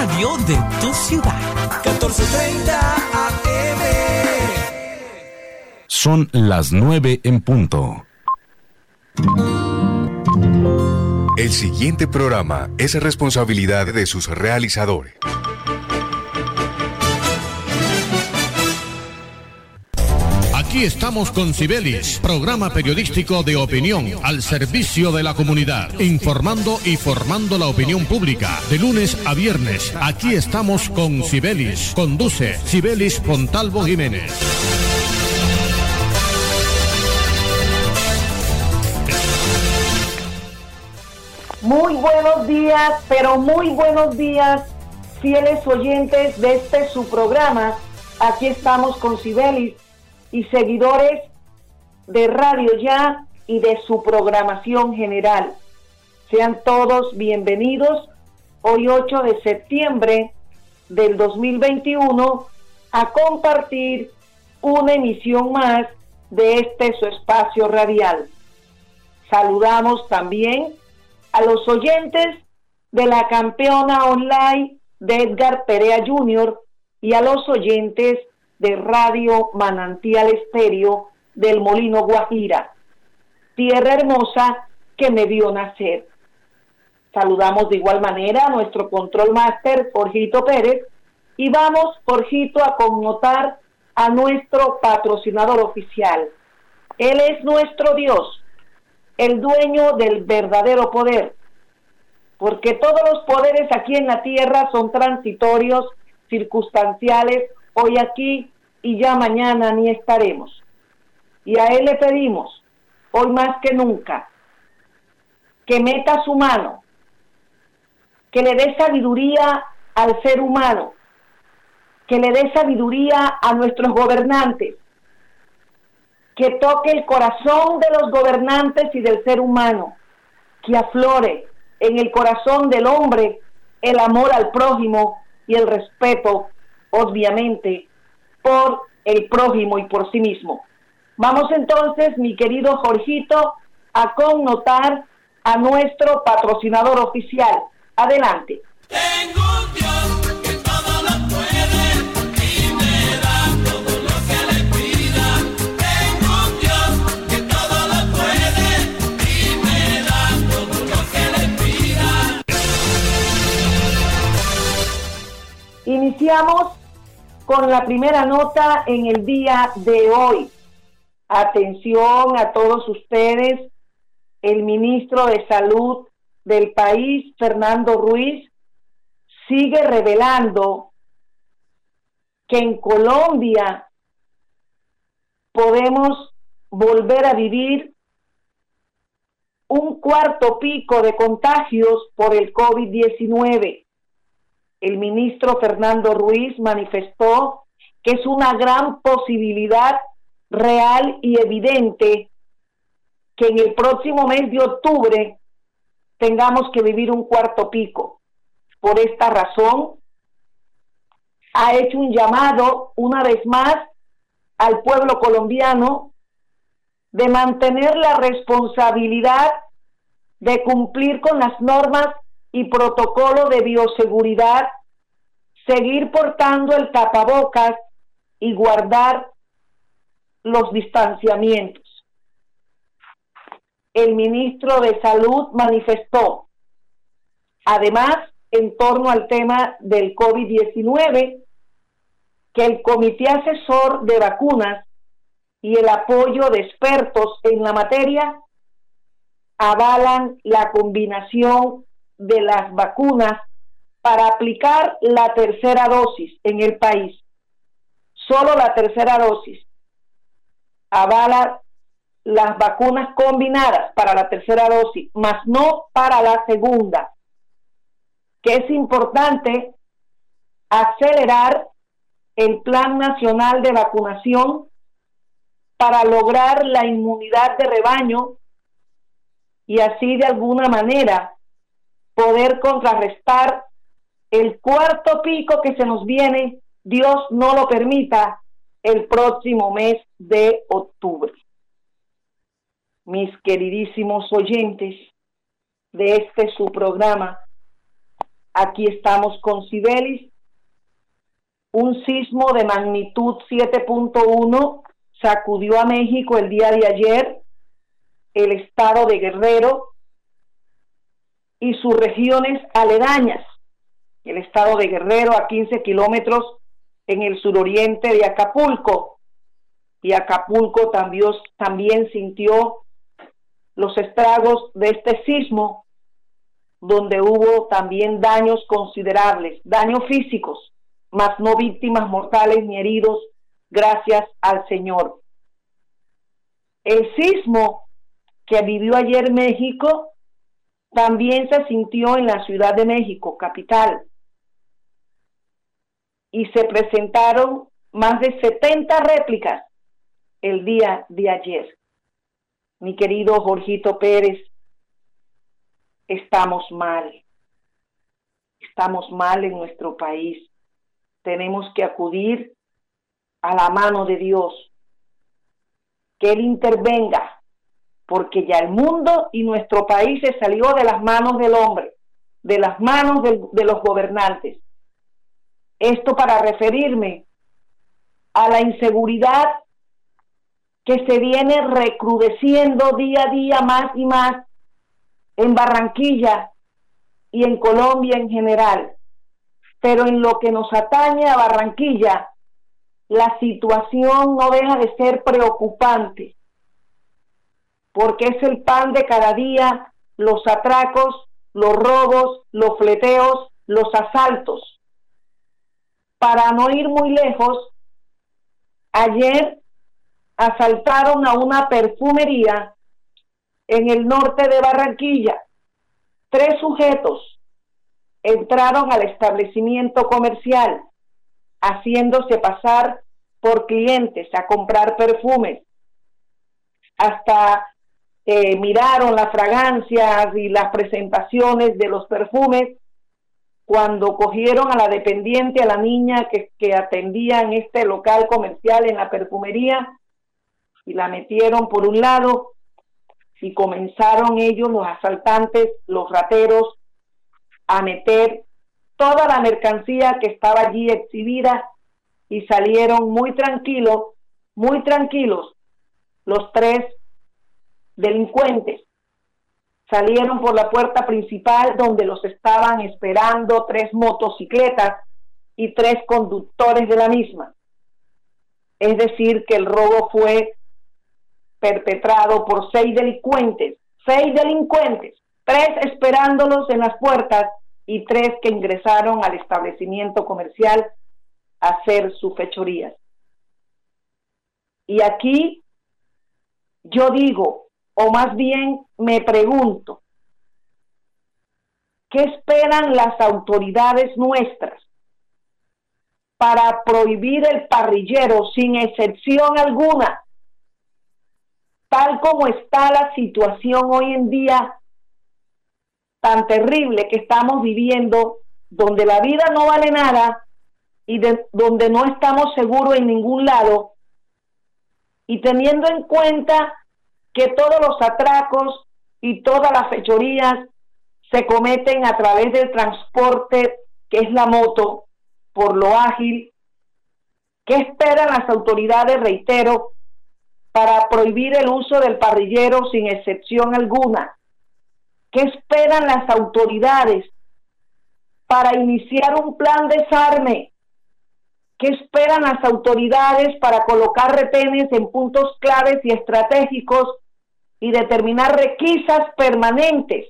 radio de tu ciudad. 1430 AM. Son las 9 en punto. El siguiente programa es responsabilidad de sus realizadores. Aquí estamos con Cibelis, programa periodístico de opinión al servicio de la comunidad, informando y formando la opinión pública. De lunes a viernes, aquí estamos con Cibelis. Conduce Cibelis Pontalvo Jiménez. Muy buenos días, pero muy buenos días, fieles oyentes de este su programa. Aquí estamos con Cibelis y seguidores de Radio Ya y de su programación general. Sean todos bienvenidos hoy 8 de septiembre del 2021 a compartir una emisión más de este su espacio radial. Saludamos también a los oyentes de la campeona online de Edgar Perea Jr. y a los oyentes de Radio Manantial Estéreo del Molino Guajira, tierra hermosa que me vio nacer. Saludamos de igual manera a nuestro control máster, Jorgito Pérez, y vamos, Jorgito, a connotar a nuestro patrocinador oficial. Él es nuestro Dios, el dueño del verdadero poder, porque todos los poderes aquí en la tierra son transitorios, circunstanciales hoy aquí y ya mañana ni estaremos. Y a Él le pedimos, hoy más que nunca, que meta su mano, que le dé sabiduría al ser humano, que le dé sabiduría a nuestros gobernantes, que toque el corazón de los gobernantes y del ser humano, que aflore en el corazón del hombre el amor al prójimo y el respeto, obviamente, por el prójimo y por sí mismo. Vamos entonces, mi querido Jorgito, a connotar a nuestro patrocinador oficial. Adelante. Tengo un Dios que todo lo puede y me da todo lo que le pida. Tengo un Dios que todo lo puede y me da todo lo que le pida. Iniciamos con la primera nota en el día de hoy. Atención a todos ustedes, el ministro de Salud del país, Fernando Ruiz, sigue revelando que en Colombia podemos volver a vivir un cuarto pico de contagios por el COVID-19 el ministro Fernando Ruiz manifestó que es una gran posibilidad real y evidente que en el próximo mes de octubre tengamos que vivir un cuarto pico. Por esta razón, ha hecho un llamado una vez más al pueblo colombiano de mantener la responsabilidad de cumplir con las normas y protocolo de bioseguridad, seguir portando el tapabocas y guardar los distanciamientos. El ministro de Salud manifestó, además, en torno al tema del COVID-19, que el Comité Asesor de Vacunas y el apoyo de expertos en la materia avalan la combinación de las vacunas para aplicar la tercera dosis en el país. Solo la tercera dosis avala las vacunas combinadas para la tercera dosis, más no para la segunda, que es importante acelerar el Plan Nacional de Vacunación para lograr la inmunidad de rebaño y así de alguna manera poder contrarrestar el cuarto pico que se nos viene, Dios no lo permita, el próximo mes de octubre. Mis queridísimos oyentes de este su programa, aquí estamos con Sibelis. Un sismo de magnitud 7.1 sacudió a México el día de ayer, el estado de Guerrero y sus regiones aledañas. El estado de Guerrero a 15 kilómetros en el suroriente de Acapulco. Y Acapulco también, también sintió los estragos de este sismo, donde hubo también daños considerables, daños físicos, más no víctimas mortales ni heridos, gracias al Señor. El sismo que vivió ayer México también se sintió en la Ciudad de México, capital, y se presentaron más de 70 réplicas el día de ayer. Mi querido Jorgito Pérez, estamos mal. Estamos mal en nuestro país. Tenemos que acudir a la mano de Dios. Que Él intervenga, porque ya el mundo y nuestro país se salió de las manos del hombre, de las manos de, los gobernantes. Esto para referirme a la inseguridad que se viene recrudeciendo día a día más y más en Barranquilla y en Colombia en general. Pero en lo que nos atañe a Barranquilla, la situación no deja de ser preocupante, porque es el pan de cada día, los atracos, los robos, los fleteos, los asaltos para no ir muy lejos, ayer asaltaron a una perfumería en el norte de Barranquilla. Tres sujetos entraron al establecimiento comercial haciéndose pasar por clientes a comprar perfumes. Hasta eh, miraron las fragancias y las presentaciones de los perfumes cuando cogieron a la dependiente, a la niña que, que atendía en este local comercial, en la perfumería, y la metieron por un lado y comenzaron ellos, los asaltantes, los rateros, a meter toda la mercancía que estaba allí exhibida y salieron muy tranquilos, muy tranquilos los tres delincuentes salieron por la puerta principal donde los estaban esperando tres motocicletas y tres conductores de la misma. Es decir, que el robo fue perpetrado por seis delincuentes, seis delincuentes, tres esperándolos en las puertas y tres que ingresaron al establecimiento comercial a hacer sus fechorías. Y aquí yo digo, o más bien me pregunto, ¿qué esperan las autoridades nuestras para prohibir el parrillero sin excepción alguna? Tal como está la situación hoy en día tan terrible que estamos viviendo, donde la vida no vale nada y donde no estamos seguros en ningún lado, y teniendo en cuenta que todos los atracos y todas las fechorías se cometen a través del transporte que es la moto, por lo ágil. ¿Qué esperan las autoridades, reitero, para prohibir el uso del parrillero sin excepción alguna? ¿Qué esperan las autoridades para iniciar un plan de desarme? ¿Qué esperan las autoridades para colocar retenes en puntos claves y estratégicos y determinar requisas permanentes.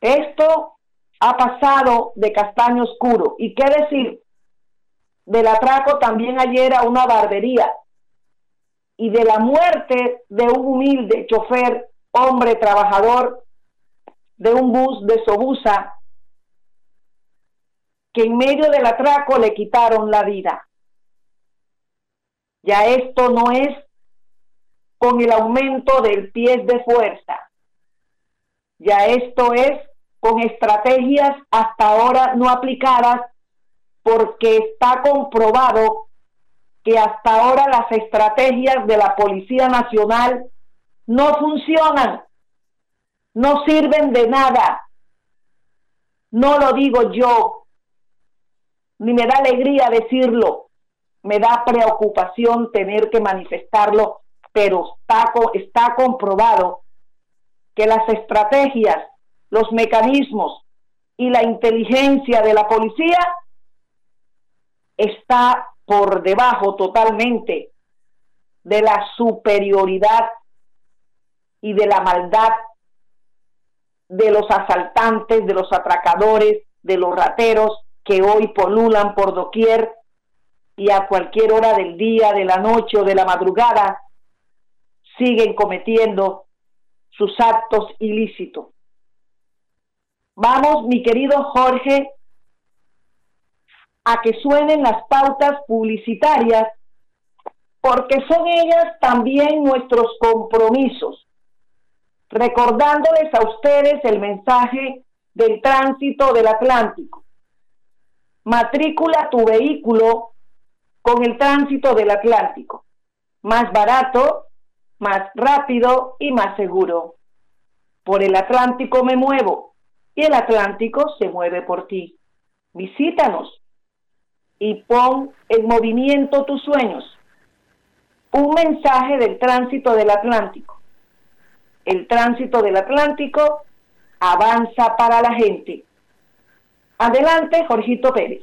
Esto ha pasado de castaño oscuro. ¿Y qué decir? Del atraco también ayer a una barbería y de la muerte de un humilde chofer, hombre trabajador de un bus de Sobusa, que en medio del atraco le quitaron la vida. Ya esto no es con el aumento del pie de fuerza. Ya esto es con estrategias hasta ahora no aplicadas porque está comprobado que hasta ahora las estrategias de la Policía Nacional no funcionan, no sirven de nada. No lo digo yo, ni me da alegría decirlo, me da preocupación tener que manifestarlo, pero está, está comprobado que las estrategias, los mecanismos y la inteligencia de la policía está por debajo totalmente de la superioridad y de la maldad de los asaltantes, de los atracadores, de los rateros que hoy polulan por doquier y a cualquier hora del día, de la noche o de la madrugada siguen cometiendo sus actos ilícitos. Vamos, mi querido Jorge, a que suenen las pautas publicitarias porque son ellas también nuestros compromisos, recordándoles a ustedes el mensaje del tránsito del Atlántico. Matrícula tu vehículo con el tránsito del Atlántico. Más barato, más rápido y más seguro. Por el Atlántico me muevo y el Atlántico se mueve por ti. Visítanos y pon en movimiento tus sueños. Un mensaje del tránsito del Atlántico. El tránsito del Atlántico avanza para la gente. Adelante, Jorgito Pérez.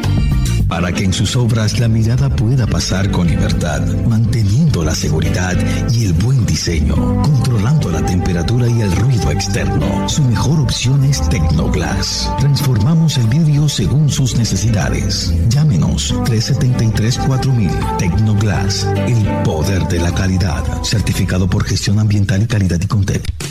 para que en sus obras la mirada pueda pasar con libertad, manteniendo la seguridad y el buen diseño, controlando la temperatura y el ruido externo. Su mejor opción es Tecnoglass. Transformamos el vidrio según sus necesidades. Llámenos 373-4000 Tecnoglass, el poder de la calidad, certificado por gestión ambiental y calidad y Contec.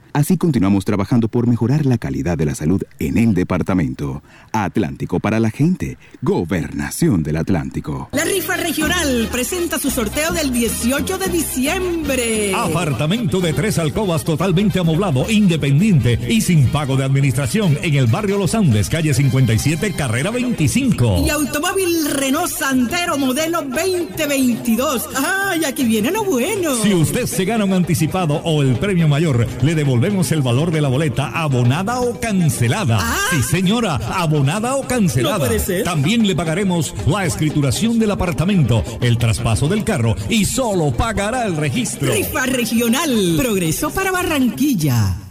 Así continuamos trabajando por mejorar la calidad de la salud en el departamento. Atlántico para la gente. Gobernación del Atlántico. La rifa regional presenta su sorteo del 18 de diciembre. Apartamento de tres alcobas totalmente amoblado, independiente y sin pago de administración en el barrio Los Andes, calle 57, carrera 25. Y automóvil Renault Santero modelo 2022. ¡Ay, aquí viene lo bueno! Si usted se gana un anticipado o el premio mayor, le devolvemos el valor de la boleta abonada o cancelada. Ah. Sí, señora, abonada o cancelada. No puede ser. También le pagaremos la escrituración del apartamento, el traspaso del carro y solo pagará el registro. Rifa regional. Progreso para Barranquilla.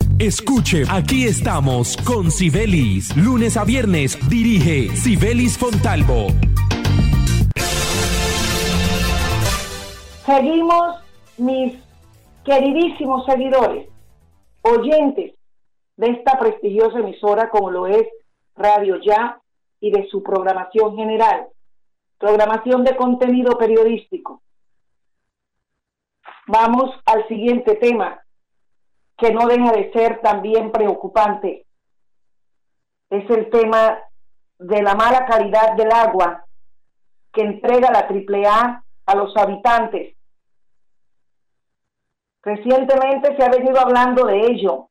Escuche, aquí estamos con Sibelis. Lunes a viernes dirige Sibelis Fontalvo. Seguimos, mis queridísimos seguidores, oyentes de esta prestigiosa emisora como lo es Radio Ya y de su programación general, programación de contenido periodístico. Vamos al siguiente tema, que no deja de ser también preocupante. Es el tema de la mala calidad del agua que entrega la AAA a los habitantes. Recientemente se ha venido hablando de ello,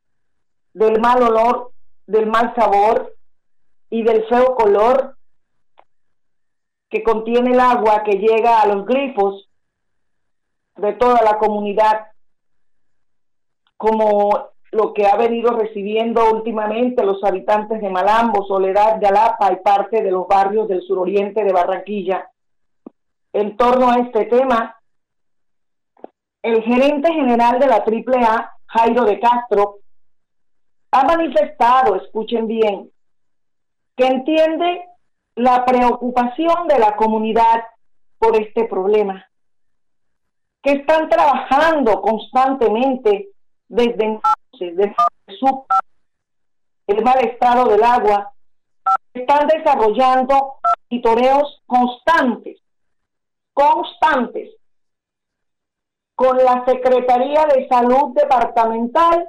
del mal olor, del mal sabor y del feo color que contiene el agua que llega a los grifos de toda la comunidad, como lo que ha venido recibiendo últimamente los habitantes de Malambo, Soledad de Alapa y parte de los barrios del suroriente de Barranquilla. En torno a este tema, el gerente general de la AAA, Jairo de Castro, ha manifestado, escuchen bien, que entiende la preocupación de la comunidad por este problema, que están trabajando constantemente desde entonces, desde su, el mal estado del agua, están desarrollando monitoreos constantes, constantes, con la Secretaría de Salud Departamental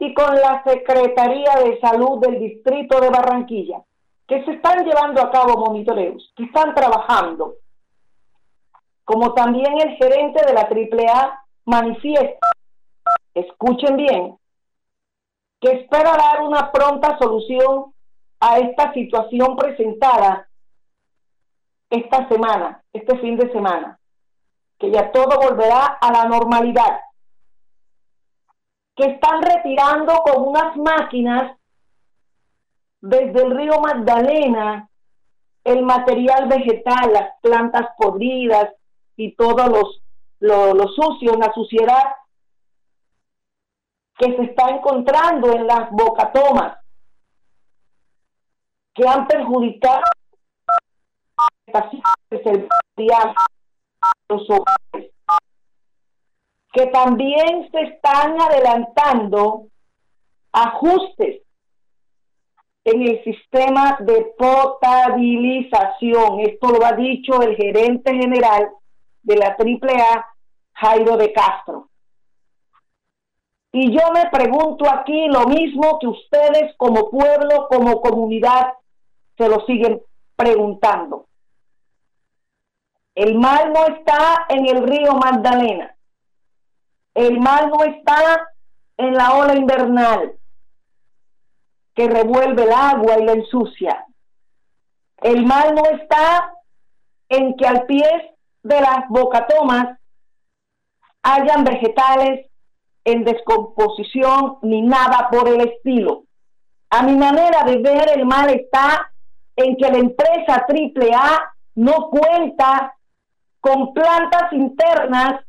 y con la Secretaría de Salud del Distrito de Barranquilla, que se están llevando a cabo monitoreos, que están trabajando. Como también el gerente de la AAA manifiesta, escuchen bien, que espera dar una pronta solución a esta situación presentada esta semana, este fin de semana, que ya todo volverá a la normalidad, que están retirando con unas máquinas desde el río Magdalena el material vegetal, las plantas podridas y todos los lo, lo sucio, la suciedad que se está encontrando en las bocatomas que han perjudicado los hogares, que también se están adelantando ajustes en el sistema de potabilización. Esto lo ha dicho el gerente general de la AAA, Jairo de Castro. Y yo me pregunto aquí lo mismo que ustedes como pueblo, como comunidad, se lo siguen preguntando. El mal no está en el río Magdalena. El mal no está en la ola invernal que revuelve el agua y la ensucia. El mal no está en que al pie de las bocatomas hayan vegetales en descomposición ni nada por el estilo. A mi manera de ver, el mal está en que la empresa AAA no cuenta con plantas internas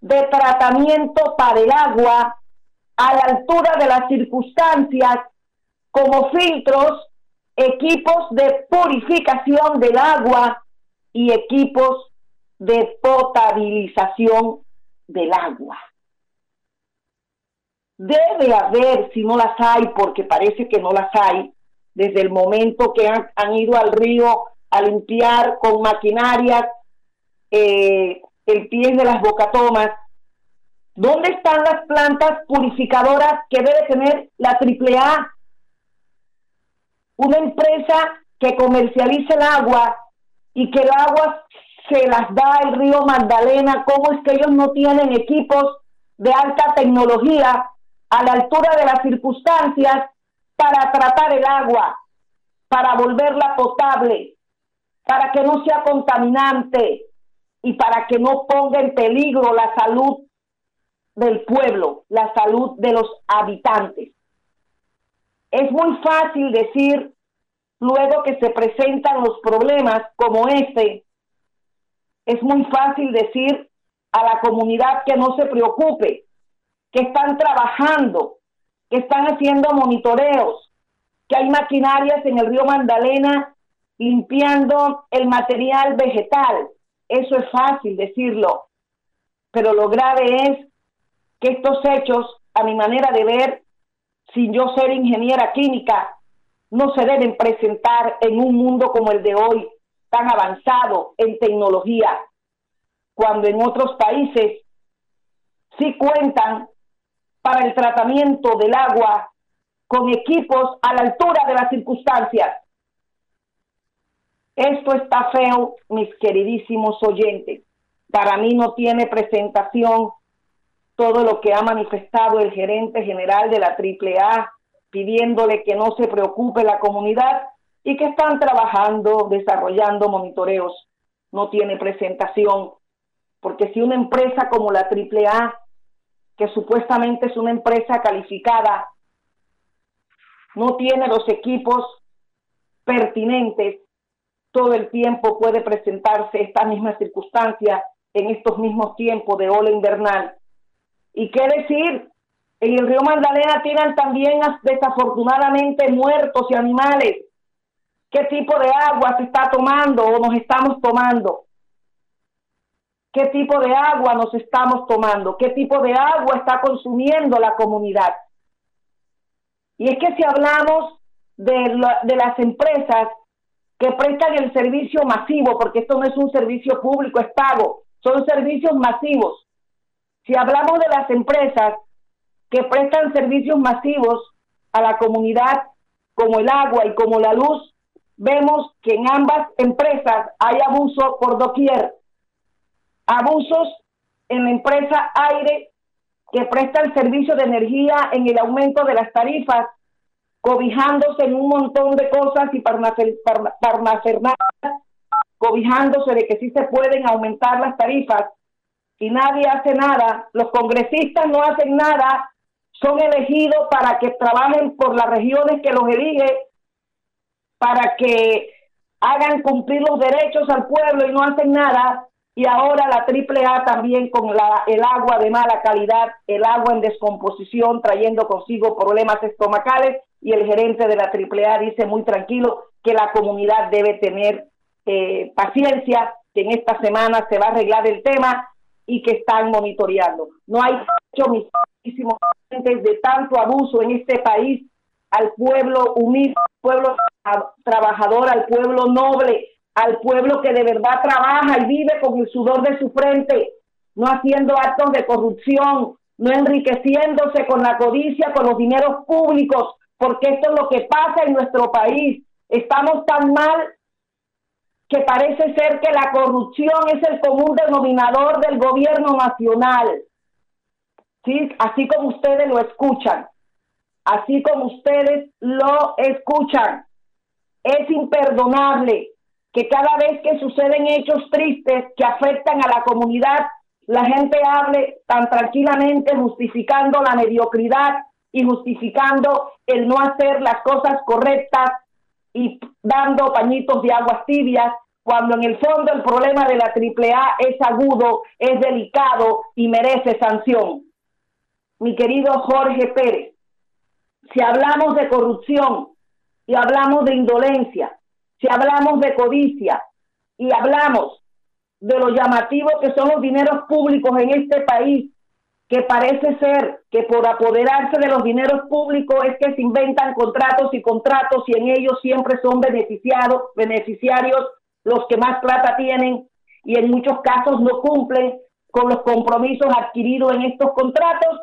de tratamiento para el agua a la altura de las circunstancias como filtros, equipos de purificación del agua y equipos de potabilización del agua. Debe haber, si no las hay, porque parece que no las hay, desde el momento que han, ido al río a limpiar con maquinarias eh, el pie de las bocatomas, ¿dónde están las plantas purificadoras que debe tener la AAA? Una empresa que comercialice el agua y que el agua se las da el río Magdalena, ¿cómo es que ellos no tienen equipos de alta tecnología a la altura de las circunstancias para tratar el agua, para volverla potable, para que no sea contaminante y para que no ponga en peligro la salud del pueblo, la salud de los habitantes. Es muy fácil decir, luego que se presentan los problemas como este, es muy fácil decir a la comunidad que no se preocupe, que están trabajando, que están haciendo monitoreos, que hay maquinarias en el río Magdalena limpiando el material vegetal. Eso es fácil decirlo, pero lo grave es que estos hechos, a mi manera de ver, sin yo ser ingeniera química, no se deben presentar en un mundo como el de hoy, tan avanzado en tecnología, cuando en otros países sí cuentan para el tratamiento del agua con equipos a la altura de las circunstancias. Esto está feo, mis queridísimos oyentes. Para mí no tiene presentación todo lo que ha manifestado el gerente general de la AAA pidiéndole que no se preocupe la comunidad y que están trabajando, desarrollando monitoreos. No tiene presentación, porque si una empresa como la AAA que supuestamente es una empresa calificada, no tiene los equipos pertinentes, todo el tiempo puede presentarse esta misma circunstancia en estos mismos tiempos de ola invernal. ¿Y qué decir? En el río Magdalena tiran también desafortunadamente muertos y animales. ¿Qué tipo de agua se está tomando o nos estamos tomando? Qué tipo de agua nos estamos tomando, qué tipo de agua está consumiendo la comunidad. Y es que si hablamos de, las empresas que prestan el servicio masivo, porque esto no es un servicio público, es pago, son servicios masivos. Si hablamos de las empresas que prestan servicios masivos a la comunidad, como el agua y como la luz, vemos que en ambas empresas hay abuso por doquier abusos en la empresa Aire que presta el servicio de energía en el aumento de las tarifas, cobijándose en un montón de cosas y parnafernal, cobijándose de que sí se pueden aumentar las tarifas. Y nadie hace nada, los congresistas no hacen nada, son elegidos para que trabajen por las regiones que los elige, para que hagan cumplir los derechos al pueblo y no hacen nada, y ahora la AAA también con la, el agua de mala calidad, el agua en descomposición, trayendo consigo problemas estomacales y el gerente de la AAA dice muy tranquilo que la comunidad debe tener eh, paciencia, que en esta semana se va a arreglar el tema y que están monitoreando. No hay muchísimos de tanto abuso en este país al pueblo humilde, al pueblo trabajador, al pueblo noble, al pueblo que de verdad trabaja y vive con el sudor de su frente, no haciendo actos de corrupción, no enriqueciéndose con la codicia, con los dineros públicos, porque esto es lo que pasa en nuestro país. Estamos tan mal que parece ser que la corrupción es el común denominador del gobierno nacional. ¿Sí? Así como ustedes lo escuchan, así como ustedes lo escuchan. Es imperdonable que cada vez que suceden hechos tristes que afectan a la comunidad, la gente hable tan tranquilamente justificando la mediocridad y justificando el no hacer las cosas correctas y dando pañitos de aguas tibias, cuando en el fondo el problema de la AAA es agudo, es delicado y merece sanción. Mi querido Jorge Pérez, si hablamos de corrupción y hablamos de indolencia, si hablamos de codicia y hablamos de lo llamativo que son los dineros públicos en este país, que parece ser que por apoderarse de los dineros públicos es que se inventan contratos y contratos y en ellos siempre son beneficiados, beneficiarios los que más plata tienen y en muchos casos no cumplen con los compromisos adquiridos en estos contratos.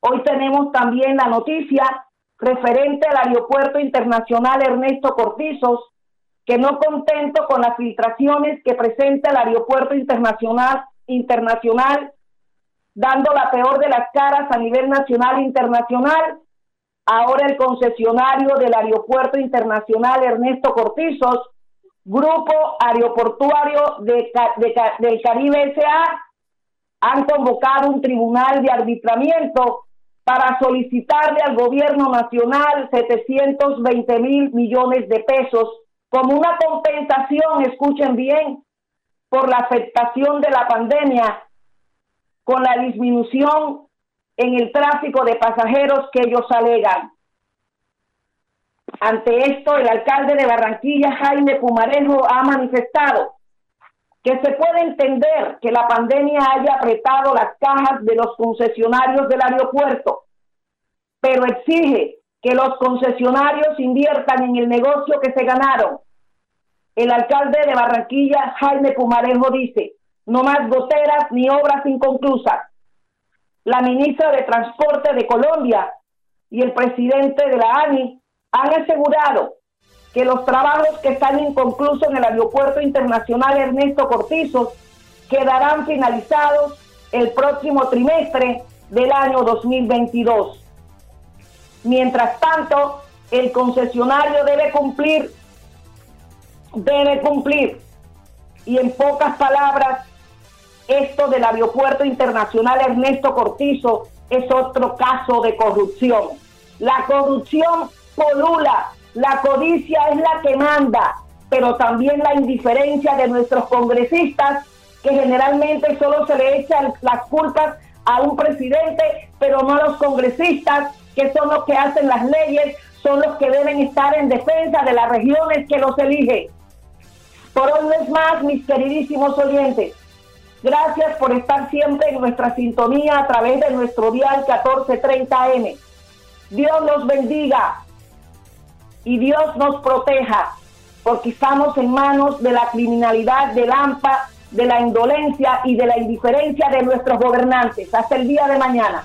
Hoy tenemos también la noticia referente al Aeropuerto Internacional Ernesto Cortizos, que no contento con las filtraciones que presenta el Aeropuerto Internacional, internacional dando la peor de las caras a nivel nacional e internacional, ahora el concesionario del Aeropuerto Internacional Ernesto Cortizos, Grupo Aeroportuario de, del Caribe SA, han convocado un tribunal de arbitramiento para solicitarle al gobierno nacional 720 mil millones de pesos como una compensación, escuchen bien, por la afectación de la pandemia, con la disminución en el tráfico de pasajeros que ellos alegan. Ante esto, el alcalde de Barranquilla, Jaime Pumarejo, ha manifestado que se puede entender que la pandemia haya apretado las cajas de los concesionarios del aeropuerto, pero exige que los concesionarios inviertan en el negocio que se ganaron. El alcalde de Barranquilla, Jaime Pumarejo, dice, no más goteras ni obras inconclusas. La ministra de Transporte de Colombia y el presidente de la ANI han asegurado que los trabajos que están inconclusos en el Aeropuerto Internacional Ernesto Cortizos quedarán finalizados el próximo trimestre del año 2022. Mientras tanto, el concesionario debe cumplir, debe cumplir, y en pocas palabras, esto del Aeropuerto Internacional Ernesto Cortizo es otro caso de corrupción. La corrupción polula, la codicia es la que manda, pero también la indiferencia de nuestros congresistas, que generalmente solo se le echan las culpas a un presidente, pero no a los congresistas que son los que hacen las leyes, son los que deben estar en defensa de las regiones que los eligen. Por hoy vez más, mis queridísimos oyentes, gracias por estar siempre en nuestra sintonía a través de nuestro dial 1430M. Dios los bendiga y Dios nos proteja, porque estamos en manos de la criminalidad, del AMPA, de la indolencia y de la indiferencia de nuestros gobernantes. Hasta el día de mañana.